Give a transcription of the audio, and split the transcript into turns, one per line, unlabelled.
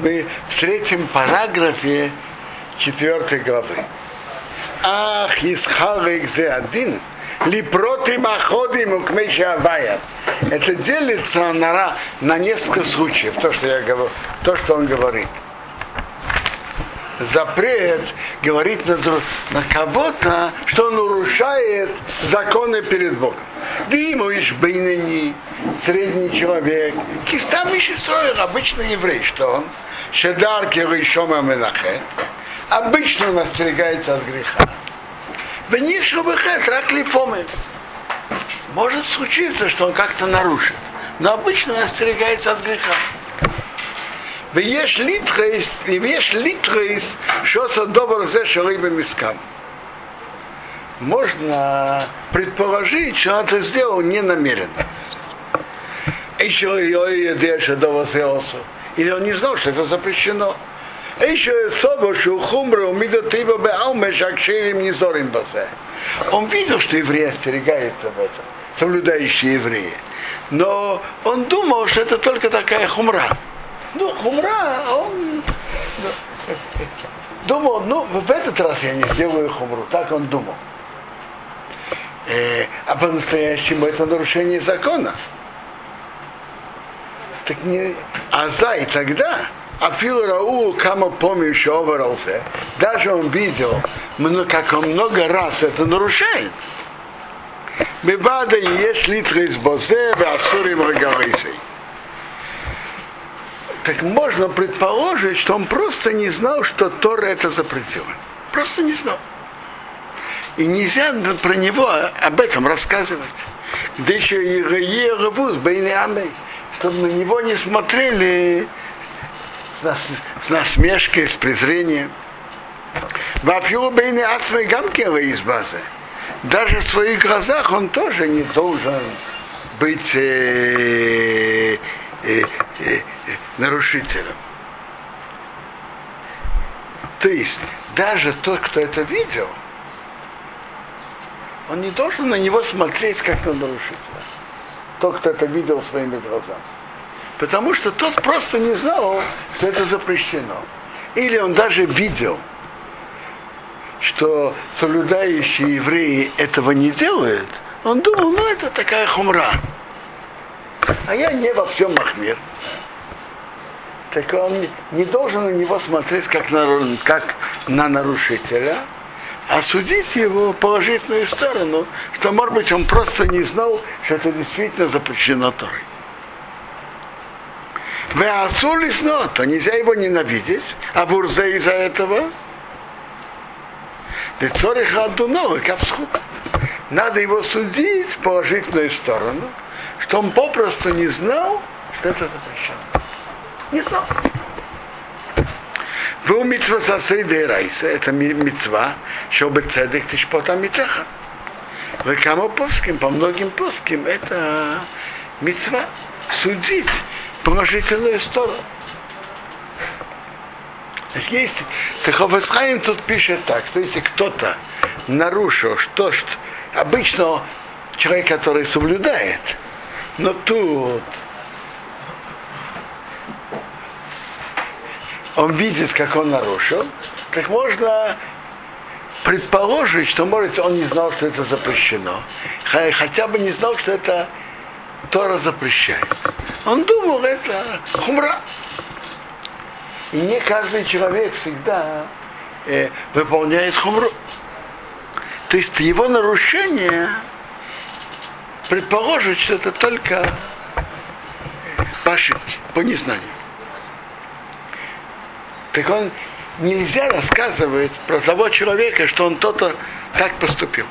Мы в третьем параграфе четвертой главы. Ах, Исхавик зе один, липротим аходим укмешавая. Это делится на, на несколько случаев, то, что я говорю, то, что он говорит. Запрет говорить на, на кого-то, что нарушает законы перед Богом. Димуиш бейнени, средний человек. Кистам еще строил обычный еврей, что он? Шедар киришома менахет. Обычно он остерегается от греха. Внишу выхет раклифомы. Может случиться, что он как-то нарушит. Но обычно он остерегается от греха. ויש ליטרייס, ויש ליטרייס, שעושה דבר זה שרי במסכם. Можно предположить, что он это сделал не намеренно. Еще ее идея, Или он не знал, что это запрещено. Еще особо, что хумра умида тыба бе алмеш акширим не зорим базе. Он видел, что евреи остерегаются в этом, соблюдающие евреи. Но он думал, что это только такая хумра. Ну, хумра, он думал, ну, в этот раз я не сделаю хумру. Так он думал. Э, а по-настоящему это нарушение закона. Так не, а за и тогда, а Фил Рау, кому помню, что оверался, даже он видел, как он много раз это нарушает. Бевада есть литры из бозе, асурим регалисей так можно предположить, что он просто не знал, что Тора это запретила. Просто не знал. И нельзя про него об этом рассказывать. Да еще и Егавуз, Бейнеамей, чтобы на него не смотрели с, нас, с насмешкой, с презрением. Вафью Бейне Ацмей Гамкера из базы. Даже в своих глазах он тоже не должен быть э, э, э, нарушителем. То есть даже тот, кто это видел, он не должен на него смотреть как на нарушителя. Тот, кто это видел своими глазами. Потому что тот просто не знал, что это запрещено. Или он даже видел, что соблюдающие евреи этого не делают, он думал, ну это такая хумра. А я не во всем махмир так он не должен на него смотреть как на, как на нарушителя, а судить его положительную сторону, что, может быть, он просто не знал, что это действительно запрещено Торой. Веасулис, но то нельзя его ненавидеть, а бурзе из-за этого. Надо его судить в положительную сторону, что он попросту не знал, что это запрещено. Не знал. Вы митва сасейды райса, это митцва, чтобы цедек тишпота митеха. Кому плоским, по многим плоским, это митцва судить положительную сторону. Есть, Техофесхайм тут пишет так, что если кто-то нарушил что, что обычно человек, который соблюдает, но тут он видит, как он нарушил, так можно предположить, что, может, он не знал, что это запрещено. Хотя бы не знал, что это Тора запрещает. Он думал, это хумра. И не каждый человек всегда э, выполняет хумру. То есть его нарушение предположить, что это только по ошибке, по незнанию так он нельзя рассказывать про того человека, что он то-то так поступил.